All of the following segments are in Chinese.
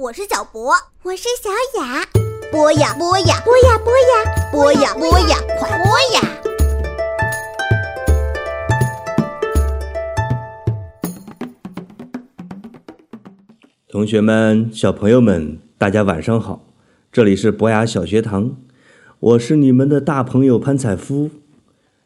我是小博，我是小雅。播呀播呀播呀播呀播呀播呀，快播呀！同学们、小朋友们，大家晚上好！这里是博雅小学堂，我是你们的大朋友潘采夫。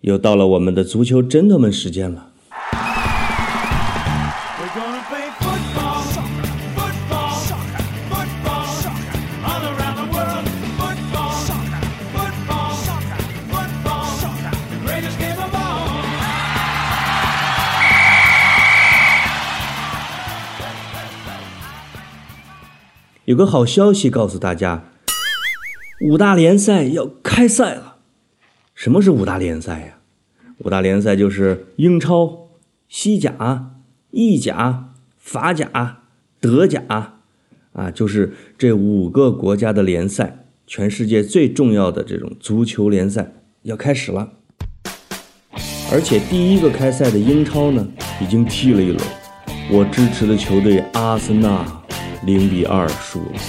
又到了我们的足球真的们时间了。有个好消息告诉大家，五大联赛要开赛了。什么是五大联赛呀？五大联赛就是英超、西甲、意甲、法甲、德甲，啊，就是这五个国家的联赛，全世界最重要的这种足球联赛要开始了。而且第一个开赛的英超呢，已经踢了一轮，我支持的球队阿森纳零比二输了，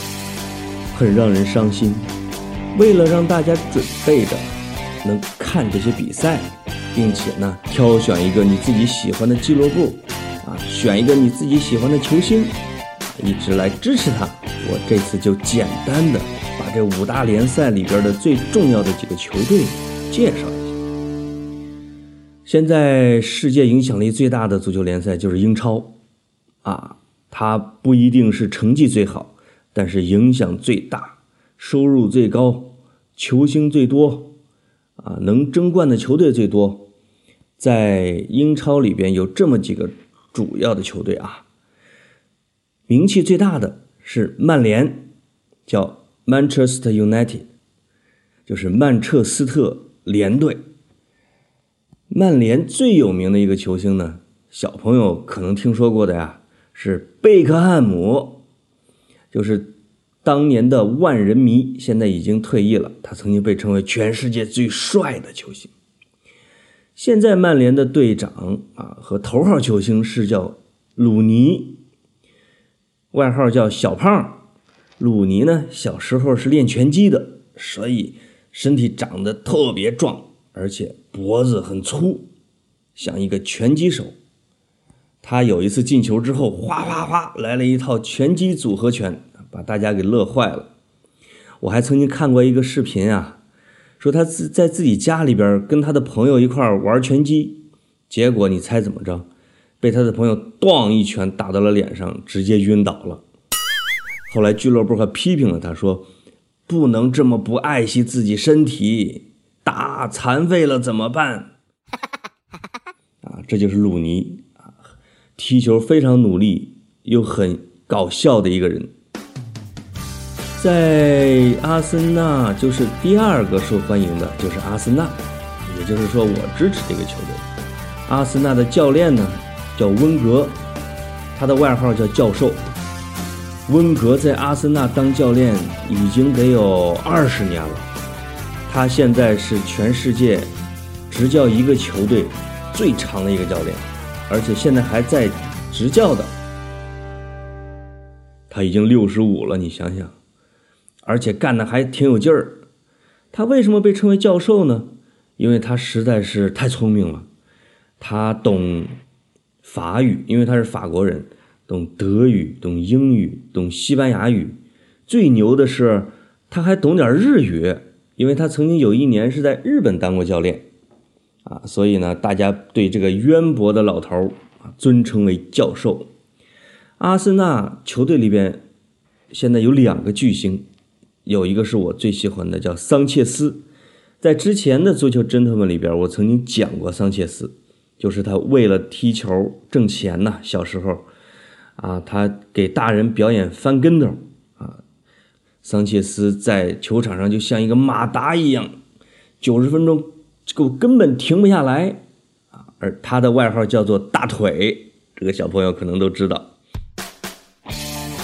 很让人伤心。为了让大家准备着能看这些比赛，并且呢挑选一个你自己喜欢的俱乐部，啊，选一个你自己喜欢的球星，啊一直来支持他。我这次就简单的把这五大联赛里边的最重要的几个球队介绍一下。现在世界影响力最大的足球联赛就是英超，啊，它不一定是成绩最好，但是影响最大，收入最高，球星最多，啊，能争冠的球队最多。在英超里边有这么几个主要的球队啊，名气最大的是曼联，叫 Manchester United，就是曼彻斯特联队。曼联最有名的一个球星呢，小朋友可能听说过的呀，是贝克汉姆，就是当年的万人迷，现在已经退役了。他曾经被称为全世界最帅的球星。现在曼联的队长啊和头号球星是叫鲁尼，外号叫小胖。鲁尼呢，小时候是练拳击的，所以身体长得特别壮，而且脖子很粗，像一个拳击手。他有一次进球之后，哗哗哗来了一套拳击组合拳，把大家给乐坏了。我还曾经看过一个视频啊，说他自在自己家里边跟他的朋友一块玩拳击，结果你猜怎么着？被他的朋友咣一拳打到了脸上，直接晕倒了。后来俱乐部还批评了他，说不能这么不爱惜自己身体，打残废了怎么办？啊，这就是鲁尼，踢球非常努力又很搞笑的一个人。在阿森纳就是第二个受欢迎的，就是阿森纳，也就是说我支持这个球队。阿森纳的教练呢叫温格，他的外号叫教授。温格在阿森纳当教练已经得有二十年了，他现在是全世界执教一个球队最长的一个教练，而且现在还在执教的。他已经六十五了，你想想，而且干的还挺有劲儿。他为什么被称为教授呢？因为他实在是太聪明了，他懂法语，因为他是法国人。懂德语，懂英语，懂西班牙语，最牛的是他还懂点日语，因为他曾经有一年是在日本当过教练，啊，所以呢，大家对这个渊博的老头啊尊称为教授。阿森纳球队里边现在有两个巨星，有一个是我最喜欢的，叫桑切斯。在之前的足球侦探们里边，我曾经讲过桑切斯，就是他为了踢球挣钱呐，小时候。啊，他给大人表演翻跟头啊！桑切斯在球场上就像一个马达一样，九十分钟这个根本停不下来啊！而他的外号叫做“大腿”，这个小朋友可能都知道。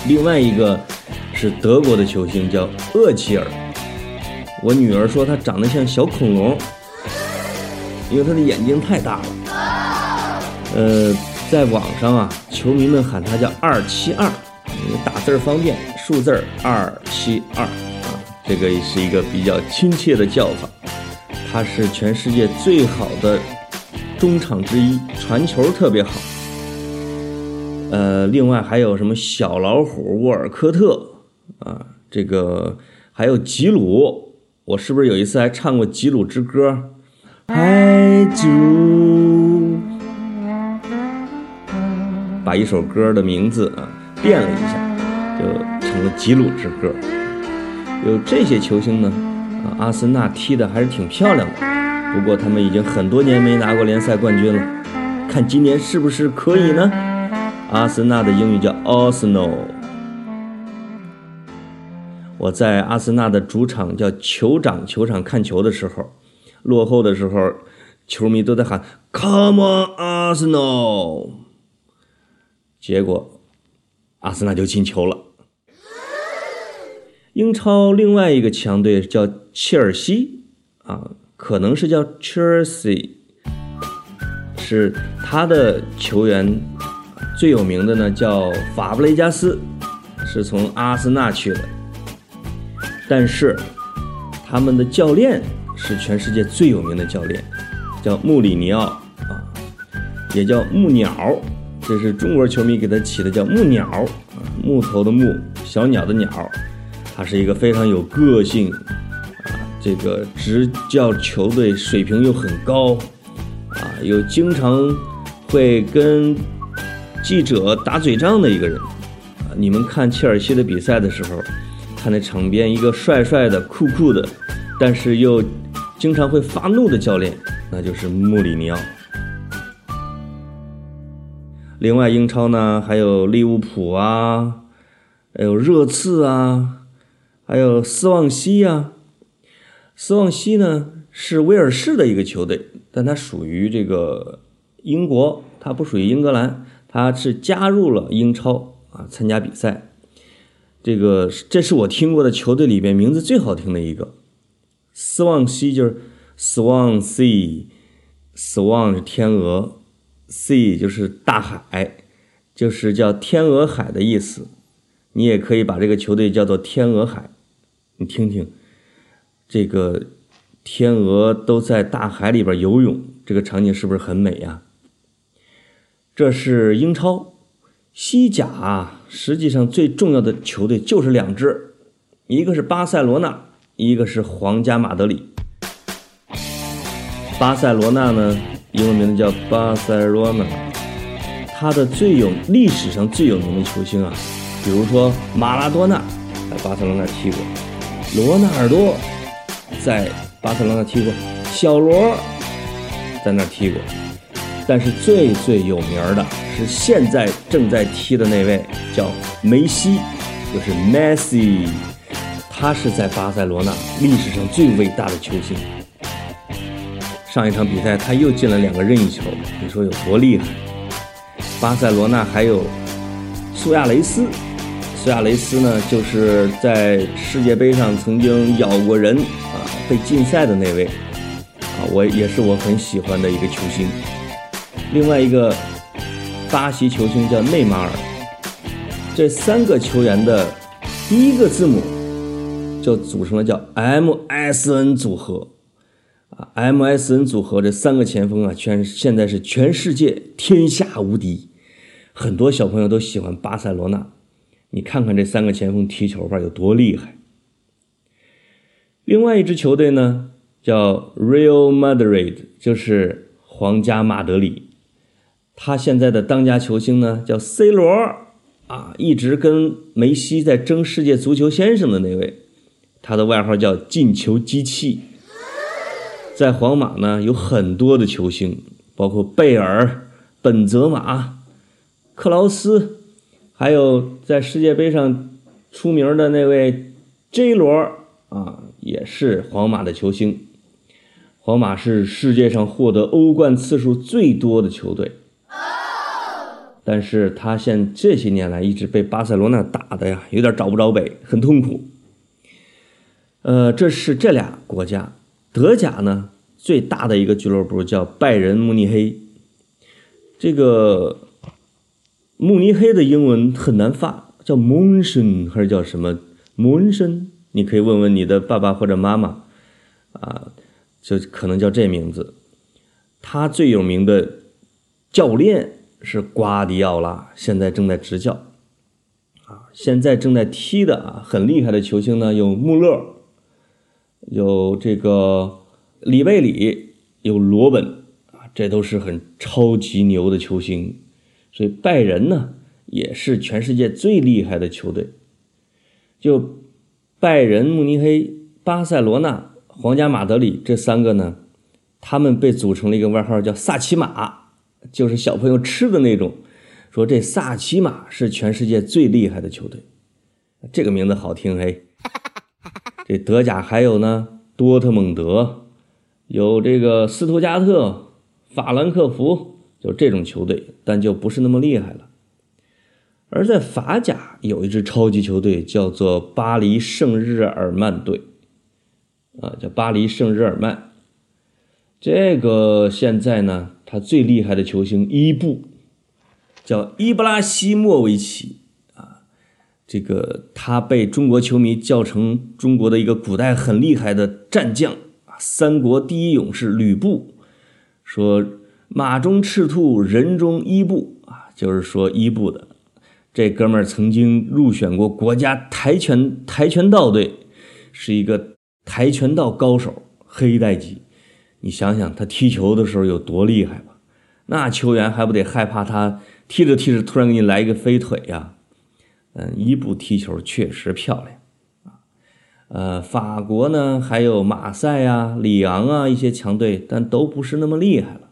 另外一个是德国的球星，叫厄齐尔。我女儿说他长得像小恐龙，因为他的眼睛太大了。呃。在网上啊，球迷们喊他叫“二七二”，打字儿方便，数字儿二七二啊，这个是一个比较亲切的叫法。他是全世界最好的中场之一，传球特别好。呃，另外还有什么小老虎沃尔科特啊，这个还有吉鲁，我是不是有一次还唱过吉鲁之歌？嗨，吉鲁，把一首歌的名字啊变了一下，就成了吉鲁之歌。有这些球星呢，阿森纳踢的还是挺漂亮的。不过他们已经很多年没拿过联赛冠军了，看今年是不是可以呢？阿森纳的英语叫 Arsenal。我在阿森纳的主场叫酋长球场看球的时候，落后的时候，球迷都在喊 “Come on Arsenal”，结果阿森纳就进球了。英超另外一个强队叫切尔西啊，可能是叫 Chelsea，是他的球员最有名的呢叫法布雷加斯，是从阿森纳去的。但是他们的教练是全世界最有名的教练，叫穆里尼奥啊，也叫木鸟，这是中国球迷给他起的叫木鸟啊，木头的木，小鸟的鸟。他是一个非常有个性，这个执教球队水平又很高啊，又经常会跟记者打嘴仗的一个人啊。你们看切尔西的比赛的时候，看那场边一个帅帅的、酷酷的，但是又经常会发怒的教练，那就是穆里尼奥。另外，英超呢还有利物浦啊，还有热刺啊。还有斯旺西呀，斯旺西呢是威尔士的一个球队，但它属于这个英国，它不属于英格兰，它是加入了英超啊，参加比赛。这个这是我听过的球队里边名字最好听的一个，斯旺西就是 Swan Sea，Swan 是天鹅，Sea 就是大海，就是叫天鹅海的意思。你也可以把这个球队叫做天鹅海。你听听，这个天鹅都在大海里边游泳，这个场景是不是很美呀？这是英超，西甲啊，实际上最重要的球队就是两支，一个是巴塞罗那，一个是皇家马德里。巴塞罗那呢，英文名字叫巴塞罗那，它的最有历史上最有名的球星啊，比如说马拉多纳在巴塞罗那踢过。罗纳尔多在巴塞罗那踢过，小罗在那踢过，但是最最有名的是现在正在踢的那位叫梅西，就是 Messi，他是在巴塞罗那历史上最伟大的球星。上一场比赛他又进了两个任意球，你说有多厉害？巴塞罗那还有苏亚雷斯。苏亚雷斯呢，就是在世界杯上曾经咬过人，被禁赛的那位啊，我也是我很喜欢的一个球星。另外一个巴西球星叫内马尔，这三个球员的第一个字母就组成了叫 MSN 组合啊，MSN 组合这三个前锋啊，全现在是全世界天下无敌，很多小朋友都喜欢巴塞罗那。你看看这三个前锋踢球吧，有多厉害！另外一支球队呢，叫 Real Madrid，就是皇家马德里。他现在的当家球星呢，叫 C 罗啊，一直跟梅西在争世界足球先生的那位，他的外号叫进球机器。在皇马呢，有很多的球星，包括贝尔、本泽马、克劳斯。还有在世界杯上出名的那位 J 罗啊，也是皇马的球星。皇马是世界上获得欧冠次数最多的球队，但是他现这些年来一直被巴塞罗那打的呀，有点找不着北，很痛苦。呃，这是这俩国家，德甲呢最大的一个俱乐部叫拜仁慕尼黑，这个。慕尼黑的英文很难发，叫叫蒙森还是叫什么 m o n s h n？你可以问问你的爸爸或者妈妈，啊，就可能叫这名字。他最有名的教练是瓜迪奥拉，现在正在执教。啊，现在正在踢的啊，很厉害的球星呢，有穆勒，有这个里贝里，有罗本啊，这都是很超级牛的球星。所以拜仁呢，也是全世界最厉害的球队。就拜仁慕尼黑、巴塞罗那、皇家马德里这三个呢，他们被组成了一个外号叫“萨奇马”，就是小朋友吃的那种。说这萨奇马是全世界最厉害的球队，这个名字好听嘿。这德甲还有呢，多特蒙德，有这个斯图加特、法兰克福，就这种球队，但就不是那么厉害了。而在法甲有一支超级球队，叫做巴黎圣日耳曼队，啊，叫巴黎圣日耳曼。这个现在呢，他最厉害的球星伊布。叫伊布拉希莫维奇啊，这个他被中国球迷叫成中国的一个古代很厉害的战将啊，三国第一勇士吕布，说马中赤兔，人中伊布啊，就是说伊布的这哥们儿曾经入选过国家跆拳跆拳道队，是一个跆拳道高手，黑带级。你想想他踢球的时候有多厉害吧？那球员还不得害怕他？踢着踢着，突然给你来一个飞腿呀！嗯，伊布踢球确实漂亮啊。呃，法国呢还有马赛呀、里昂啊一些强队，但都不是那么厉害了。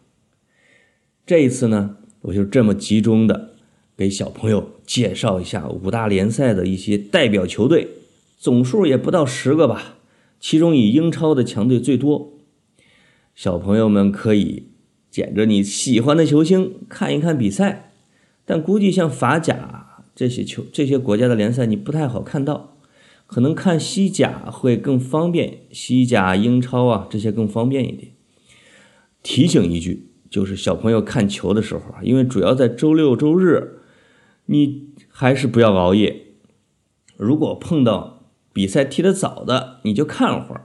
这一次呢，我就这么集中的给小朋友介绍一下五大联赛的一些代表球队，总数也不到十个吧，其中以英超的强队最多。小朋友们可以捡着你喜欢的球星看一看比赛。但估计像法甲这些球、这些国家的联赛，你不太好看到，可能看西甲会更方便。西甲、英超啊这些更方便一点。提醒一句，就是小朋友看球的时候啊，因为主要在周六周日，你还是不要熬夜。如果碰到比赛踢得早的，你就看会儿；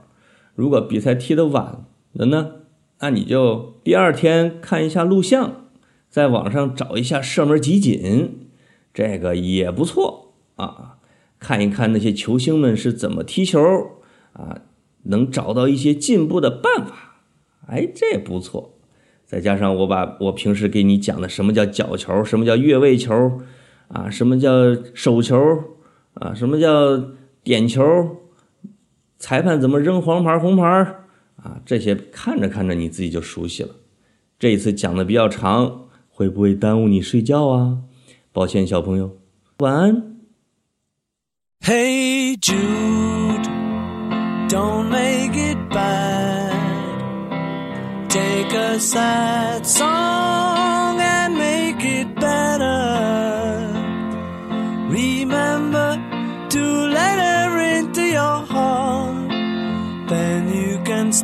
如果比赛踢得晚的呢，那你就第二天看一下录像。在网上找一下射门集锦，这个也不错啊。看一看那些球星们是怎么踢球啊，能找到一些进步的办法。哎，这不错。再加上我把我平时给你讲的什么叫角球，什么叫越位球啊，什么叫手球啊，什么叫点球，裁判怎么扔黄牌红牌啊，这些看着看着你自己就熟悉了。这一次讲的比较长。会不会耽误你睡觉啊？抱歉，小朋友，晚安。Hey Jude, don't make it bad. Take a sad song